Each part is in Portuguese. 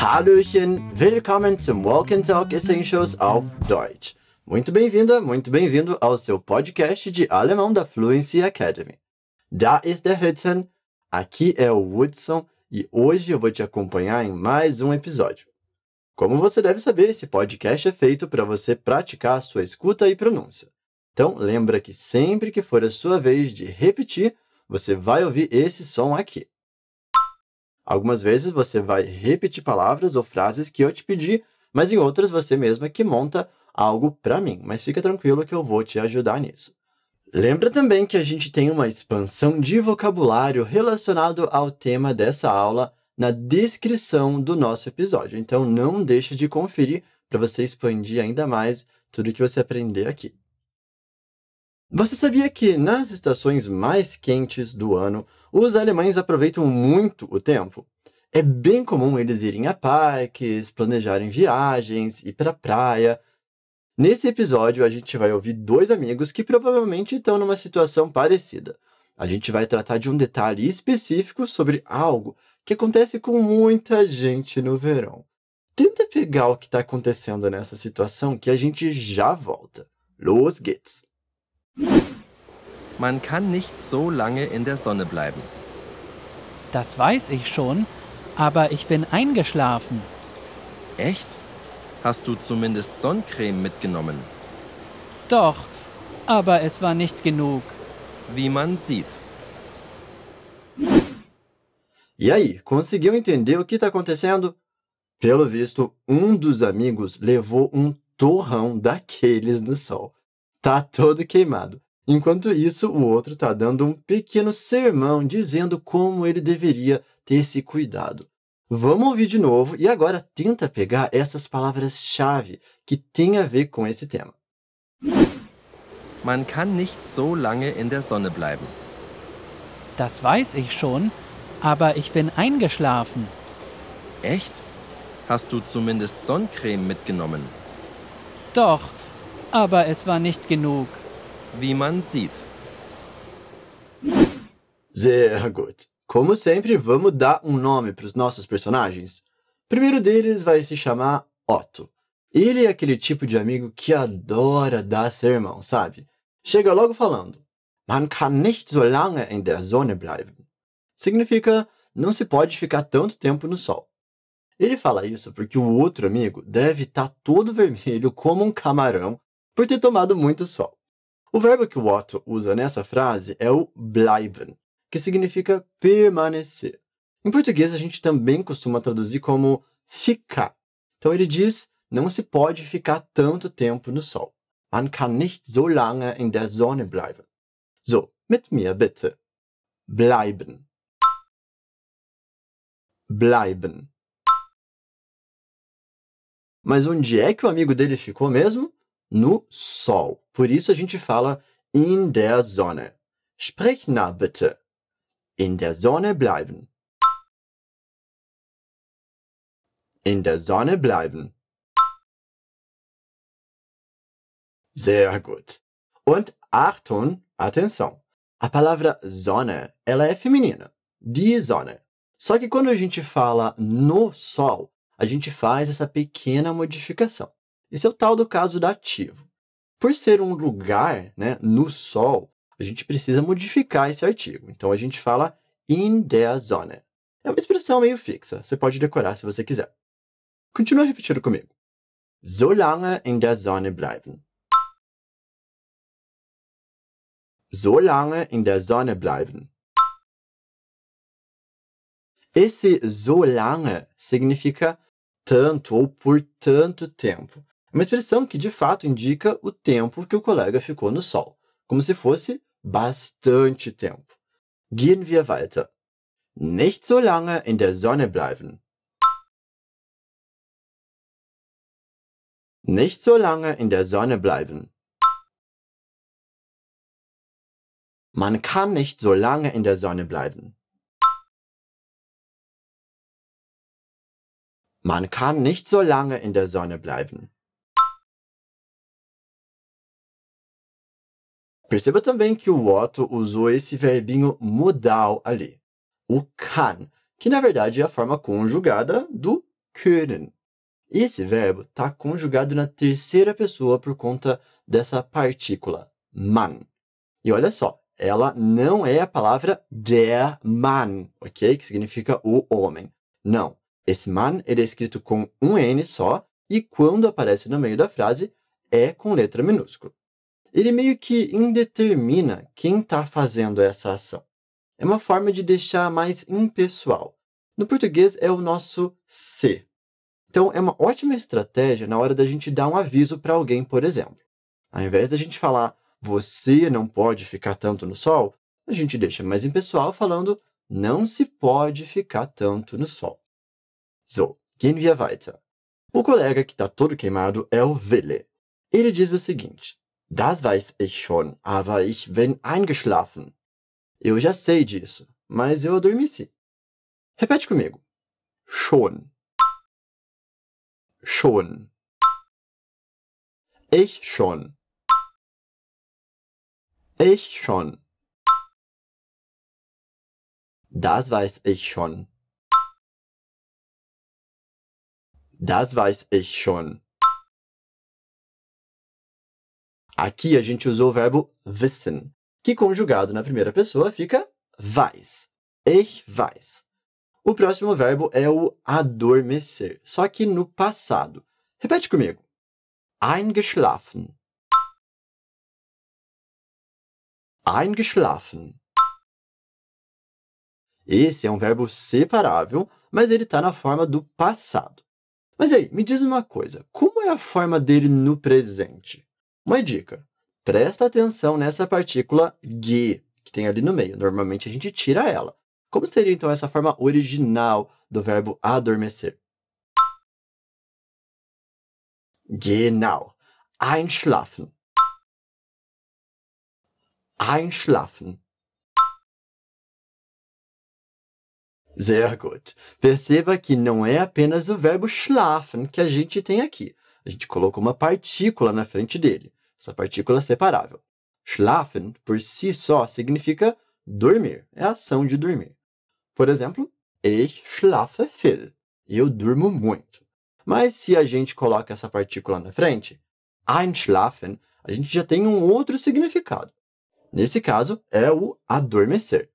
Hallöchen, willkommen zum Walk and Talk Essentials auf Deutsch. Muito bem-vinda, muito bem-vindo ao seu podcast de alemão da Fluency Academy. Da ist der Hudson, aqui é o Woodson e hoje eu vou te acompanhar em mais um episódio. Como você deve saber, esse podcast é feito para você praticar a sua escuta e pronúncia. Então, lembra que sempre que for a sua vez de repetir, você vai ouvir esse som aqui. Algumas vezes você vai repetir palavras ou frases que eu te pedi, mas em outras você mesmo é que monta algo para mim. Mas fica tranquilo que eu vou te ajudar nisso. Lembra também que a gente tem uma expansão de vocabulário relacionado ao tema dessa aula na descrição do nosso episódio. Então não deixe de conferir para você expandir ainda mais tudo que você aprender aqui. Você sabia que nas estações mais quentes do ano, os alemães aproveitam muito o tempo? É bem comum eles irem a parques, planejarem viagens, ir para praia. Nesse episódio, a gente vai ouvir dois amigos que provavelmente estão numa situação parecida. A gente vai tratar de um detalhe específico sobre algo que acontece com muita gente no verão. Tenta pegar o que está acontecendo nessa situação que a gente já volta. Los geht's! Man kann nicht so lange in der Sonne bleiben. Das weiß ich schon, aber ich bin eingeschlafen. Echt? Hast du zumindest Sonnencreme mitgenommen? Doch, aber es war nicht genug. Wie man sieht. E aí, conseguiu entender o que está acontecendo? Pelo visto, um dos amigos levou um torrão daqueles no sol. Tá todo queimado. Enquanto isso, o outro tá dando um pequeno sermão dizendo como ele deveria ter esse cuidado. Vamos ouvir de novo e agora tenta pegar essas palavras-chave que têm a ver com esse tema. Man kann nicht so lange in der Sonne bleiben. Das weiß ich schon, aber ich bin eingeschlafen. Echt? Hast du zumindest Sonnencreme mitgenommen? Doch, aber es war nicht genug. Wie man sieht. Sehr gut. Como sempre, vamos dar um nome para os nossos personagens. O primeiro deles vai se chamar Otto. Ele é aquele tipo de amigo que adora dar sermão, sabe? Chega logo falando: Man kann nicht so lange in der Sonne bleiben. Significa não se pode ficar tanto tempo no sol. Ele fala isso porque o outro amigo deve estar tá todo vermelho como um camarão por ter tomado muito sol. O verbo que o Otto usa nessa frase é o bleiben, que significa permanecer. Em português, a gente também costuma traduzir como ficar. Então ele diz: não se pode ficar tanto tempo no sol. Man kann nicht so lange in der Sonne bleiben. So, mit mir bitte. Bleiben. Bleiben. Mas onde é que o amigo dele ficou mesmo? No sol. Por isso a gente fala in der Sonne. Sprich na bitte. In der Sonne bleiben. In der Sonne bleiben. Sehr gut. Und Achtung, atenção. A palavra Sonne, ela é feminina. Die Sonne. Só que quando a gente fala no sol, a gente faz essa pequena modificação. Esse é o tal do caso dativo. Por ser um lugar né, no Sol, a gente precisa modificar esse artigo. Então a gente fala in der Sonne. É uma expressão meio fixa, você pode decorar se você quiser. Continua repetindo comigo. So lange in der Sonne bleiben. So lange in der Sonne bleiben. Esse so lange significa tanto ou por tanto tempo. É uma expressão que de fato indica o tempo que o colega ficou no sol, como se fosse bastante tempo. Gehen wir weiter. Nicht so lange in der Sonne bleiben. Nicht so lange in der Sonne bleiben. Man kann nicht so lange in der Sonne bleiben. Man kann nicht so lange in der Sonne bleiben. Perceba também que o Otto usou esse verbinho modal ali, o can, que na verdade é a forma conjugada do können. Esse verbo está conjugado na terceira pessoa por conta dessa partícula, man. E olha só, ela não é a palavra der Mann, ok? Que significa o homem. Não. Esse man ele é escrito com um N só e quando aparece no meio da frase é com letra minúscula. Ele meio que indetermina quem está fazendo essa ação. É uma forma de deixar mais impessoal. No português é o nosso se. Então, é uma ótima estratégia na hora da gente dar um aviso para alguém, por exemplo. Ao invés da gente falar, você não pode ficar tanto no sol, a gente deixa mais impessoal falando, não se pode ficar tanto no sol. So, gehen wir weiter. O colega que está todo queimado é o Wille. Ele diz o seguinte: Das weiß ich schon, aber ich bin eingeschlafen. Eu já sei disso, mas eu adormeci. Repete comigo. Schon. Schon. Ich schon. Ich schon. Das weiß ich schon. Das weiß ich schon. Aqui a gente usou o verbo wissen, que conjugado na primeira pessoa fica weiß. Ich weiß. O próximo verbo é o adormecer, só que no passado. Repete comigo. Eingeschlafen. Eingeschlafen. Esse é um verbo separável, mas ele está na forma do passado. Mas aí, me diz uma coisa: como é a forma dele no presente? Uma dica: presta atenção nessa partícula ge, que tem ali no meio. Normalmente a gente tira ela. Como seria então essa forma original do verbo adormecer? Genau. Einschlafen. Einschlafen. Sehr gut. Perceba que não é apenas o verbo schlafen que a gente tem aqui. A gente colocou uma partícula na frente dele, essa partícula separável. Schlafen, por si só, significa dormir, é a ação de dormir. Por exemplo, ich schlafe viel. Eu durmo muito. Mas se a gente coloca essa partícula na frente, einschlafen, a gente já tem um outro significado. Nesse caso, é o adormecer.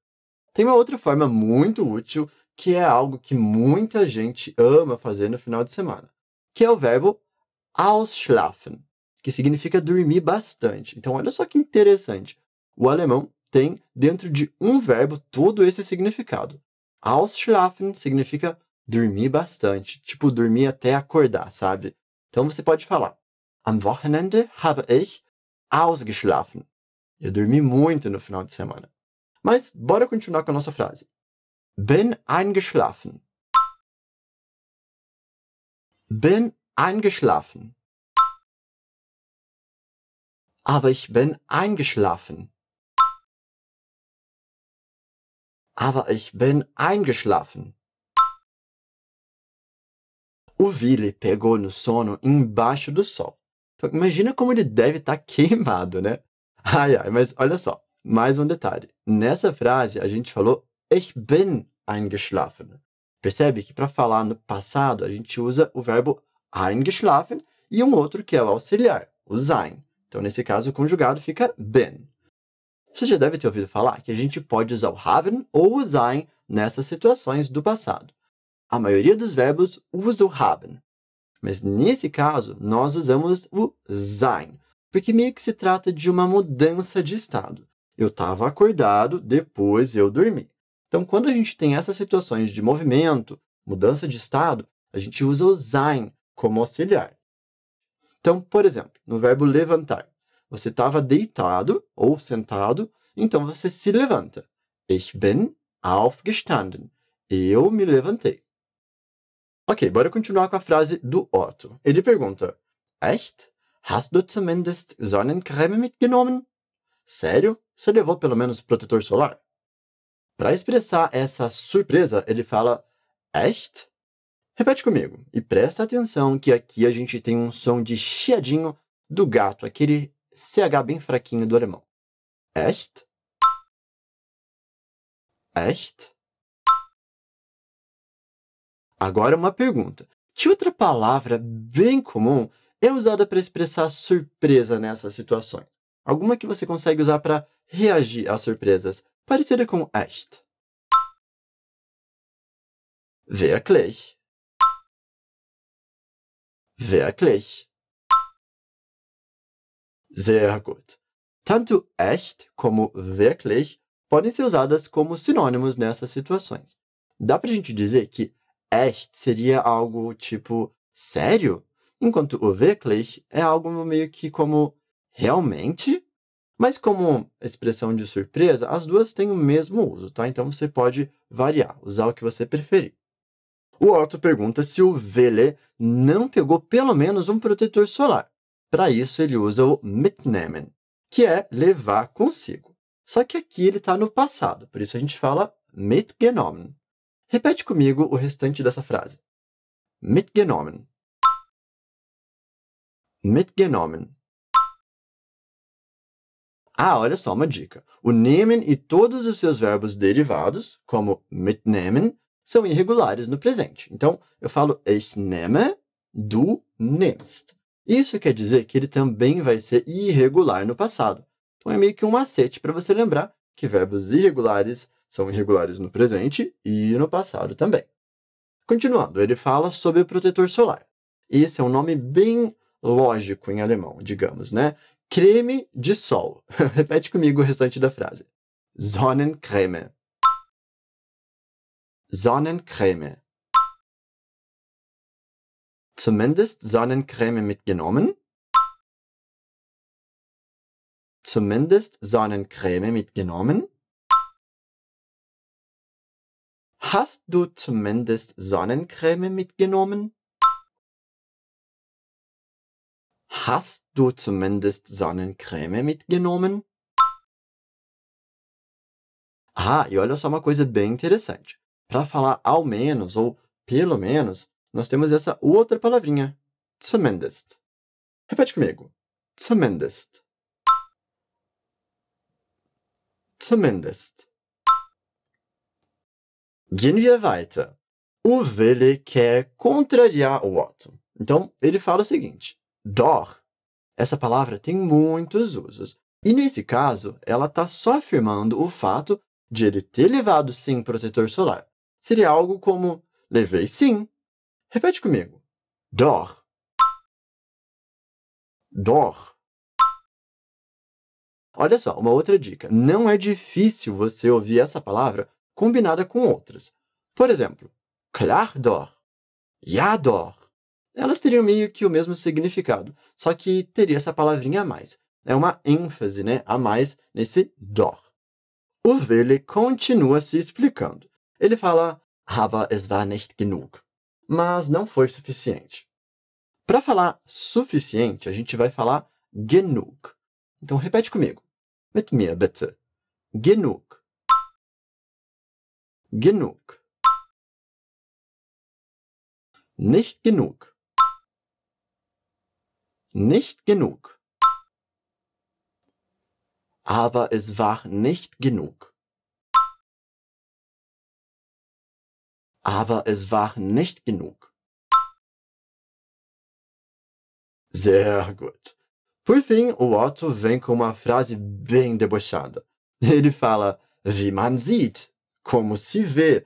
Tem uma outra forma muito útil, que é algo que muita gente ama fazer no final de semana, que é o verbo ausschlafen, que significa dormir bastante. Então, olha só que interessante. O alemão tem, dentro de um verbo, todo esse significado. Ausschlafen significa dormir bastante, tipo dormir até acordar, sabe? Então você pode falar: Am Wochenende habe ich ausgeschlafen. Eu dormi muito no final de semana. Mas bora continuar com a nossa frase. Bin eingeschlafen. Bin eingeschlafen. Aber ich bin eingeschlafen. Aber ich bin eingeschlafen. O Willy pegou no sono embaixo do sol. Então, imagina como ele deve estar tá queimado, né? Ai, ai, mas olha só. Mais um detalhe. Nessa frase, a gente falou ich bin eingeschlafen. Percebe que para falar no passado, a gente usa o verbo eingeschlafen e um outro que é o auxiliar, o sein. Então, nesse caso, o conjugado fica bin. Você já deve ter ouvido falar que a gente pode usar o haben ou o sein nessas situações do passado. A maioria dos verbos usa o haben. Mas nesse caso, nós usamos o sein, porque meio que se trata de uma mudança de estado. Eu estava acordado, depois eu dormi. Então, quando a gente tem essas situações de movimento, mudança de estado, a gente usa o sein como auxiliar. Então, por exemplo, no verbo levantar, você estava deitado ou sentado, então você se levanta. Ich bin aufgestanden. Eu me levantei. Ok, bora continuar com a frase do Otto. Ele pergunta: Echt? Hast du zumindest Sonnencreme mitgenommen? Sério? Você levou pelo menos protetor solar? Para expressar essa surpresa, ele fala echt? Repete comigo e presta atenção que aqui a gente tem um som de chiadinho do gato, aquele CH bem fraquinho do alemão. Echt? Echt? Agora uma pergunta. Que outra palavra bem comum é usada para expressar surpresa nessas situações? Alguma que você consegue usar para reagir às surpresas, parecida com echt. Wirklich. Wirklich. Sehr gut. Tanto echt como wirklich podem ser usadas como sinônimos nessas situações. Dá pra gente dizer que echt seria algo tipo sério, enquanto o wirklich é algo meio que como realmente? Mas como expressão de surpresa, as duas têm o mesmo uso, tá? Então você pode variar, usar o que você preferir. O Otto pergunta se o Vele não pegou pelo menos um protetor solar. Para isso, ele usa o mitnehmen, que é levar consigo. Só que aqui ele está no passado, por isso a gente fala mitgenommen. Repete comigo o restante dessa frase. Mitgenommen. Mitgenommen. Ah, olha só uma dica. O nehmen e todos os seus verbos derivados, como mitnehmen, são irregulares no presente. Então, eu falo ich nehme, du nimmst. Isso quer dizer que ele também vai ser irregular no passado. Então, é meio que um macete para você lembrar que verbos irregulares são irregulares no presente e no passado também. Continuando, ele fala sobre o protetor solar. Esse é um nome bem lógico em alemão, digamos, né? Creme de sol. Repete comigo o restante da frase. Sonnencreme. Sonnencreme. Zumindest Sonnencreme mitgenommen? Zumindest Sonnencreme mitgenommen? Hast du zumindest Sonnencreme mitgenommen? Hast du zumindest Sonnencreme mitgenommen? Ah, e olha só uma coisa bem interessante. Para falar ao menos ou pelo menos, nós temos essa outra palavrinha, zumindest. Repete comigo. Zumindest. Zumindest. Gehen wir weiter. O Wille quer contrariar o Otto. Então, ele fala o seguinte: Doch. Essa palavra tem muitos usos. E nesse caso, ela está só afirmando o fato de ele ter levado sim protetor solar. Seria algo como: levei sim. Repete comigo. Doch. Doch. Olha só, uma outra dica. Não é difícil você ouvir essa palavra combinada com outras. Por exemplo, klar doch, ja doch elas teriam meio que o mesmo significado, só que teria essa palavrinha a mais. É uma ênfase né, a mais nesse dor. O Wille continua se explicando. Ele fala, aber es war nicht genug. Mas não foi suficiente. Para falar suficiente, a gente vai falar genug. Então repete comigo. Mit mir bitte. Genug. Genug. Nicht genug. Nicht genug. Aber es war nicht genug. Aber es war nicht genug. Sehr gut. Por fim, o Otto vem com uma frase bem debochada. Ele fala, wie man sieht, como se vê.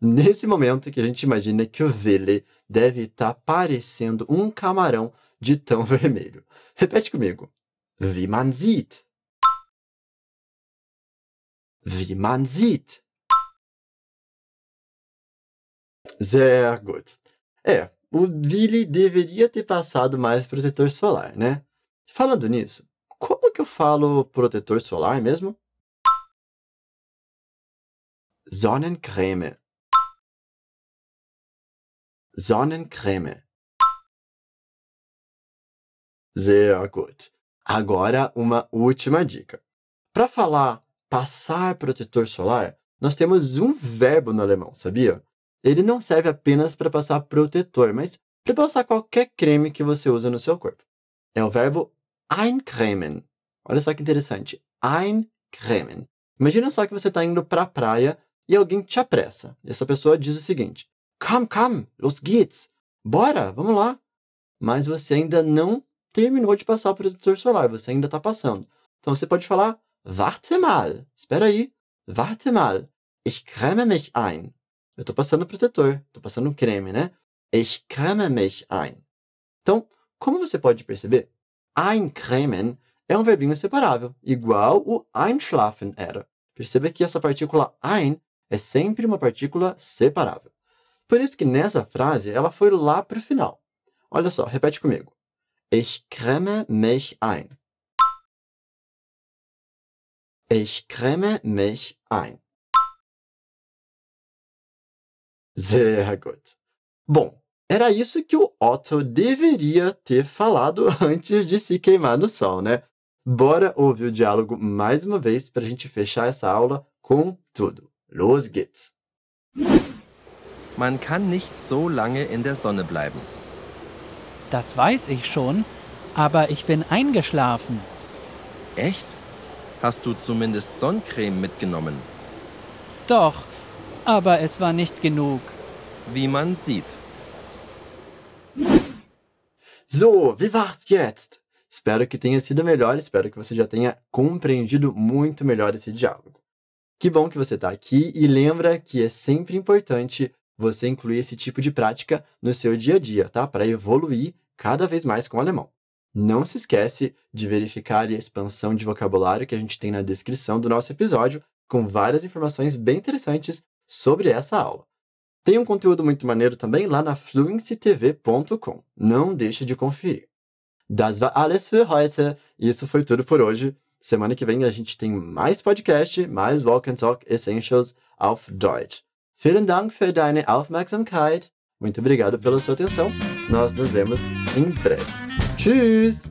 Nesse momento que a gente imagina que o Wille deve estar parecendo um camarão de tão vermelho. Repete comigo. Wie man sieht. Wie man sieht. Sehr gut. É, o Billy deveria ter passado mais protetor solar, né? Falando nisso, como que eu falo protetor solar mesmo? Sonnencreme. Sonnencreme. Sehr gut. Agora, uma última dica. Para falar passar protetor solar, nós temos um verbo no alemão, sabia? Ele não serve apenas para passar protetor, mas para passar qualquer creme que você usa no seu corpo. É o verbo eincremen. Olha só que interessante. Eincremen. Imagina só que você está indo para a praia e alguém te apressa. E essa pessoa diz o seguinte: Komm, komm, los geht's. Bora, vamos lá. Mas você ainda não terminou de passar o protetor solar, você ainda está passando. Então você pode falar Warte mal. Espera aí. Warte mal. Ich creme mich ein. Eu estou passando protetor, estou passando creme, né? Ich creme mich ein. Então, como você pode perceber, eincremen é um verbinho separável, igual o einschlafen era. Perceba que essa partícula ein é sempre uma partícula separável. Por isso que nessa frase ela foi lá para o final. Olha só, repete comigo. Ich creme mich ein. Ich creme mich ein. Sehr gut. Bom, era isso que o Otto deveria ter falado antes de se queimar no sol, né? Bora ouvir o diálogo mais uma vez para a gente fechar essa aula com tudo. Los geht's! Man kann nicht so lange in der Sonne bleiben. Das weiß ich schon, aber ich bin eingeschlafen. Echt? Hast du zumindest Sonnencreme mitgenommen? Doch, aber es war nicht genug. Wie man sieht. So, wie war's jetzt? Espero que tenha sido melhor, espero que você já tenha compreendido muito melhor esse diálogo. Que bom que você está aqui e lembra que é sempre importante você incluir esse tipo de prática no seu dia a dia, tá? Para evoluir cada vez mais com o alemão. Não se esquece de verificar a expansão de vocabulário que a gente tem na descrição do nosso episódio, com várias informações bem interessantes sobre essa aula. Tem um conteúdo muito maneiro também lá na fluencytv.com. Não deixe de conferir. Das war alles für heute. Isso foi tudo por hoje. Semana que vem a gente tem mais podcast, mais Walk and Talk Essentials auf Deutsch. Vielen Dank für deine Aufmerksamkeit. Muito obrigado pela sua atenção. Nós nos vemos em breve. Tschüss!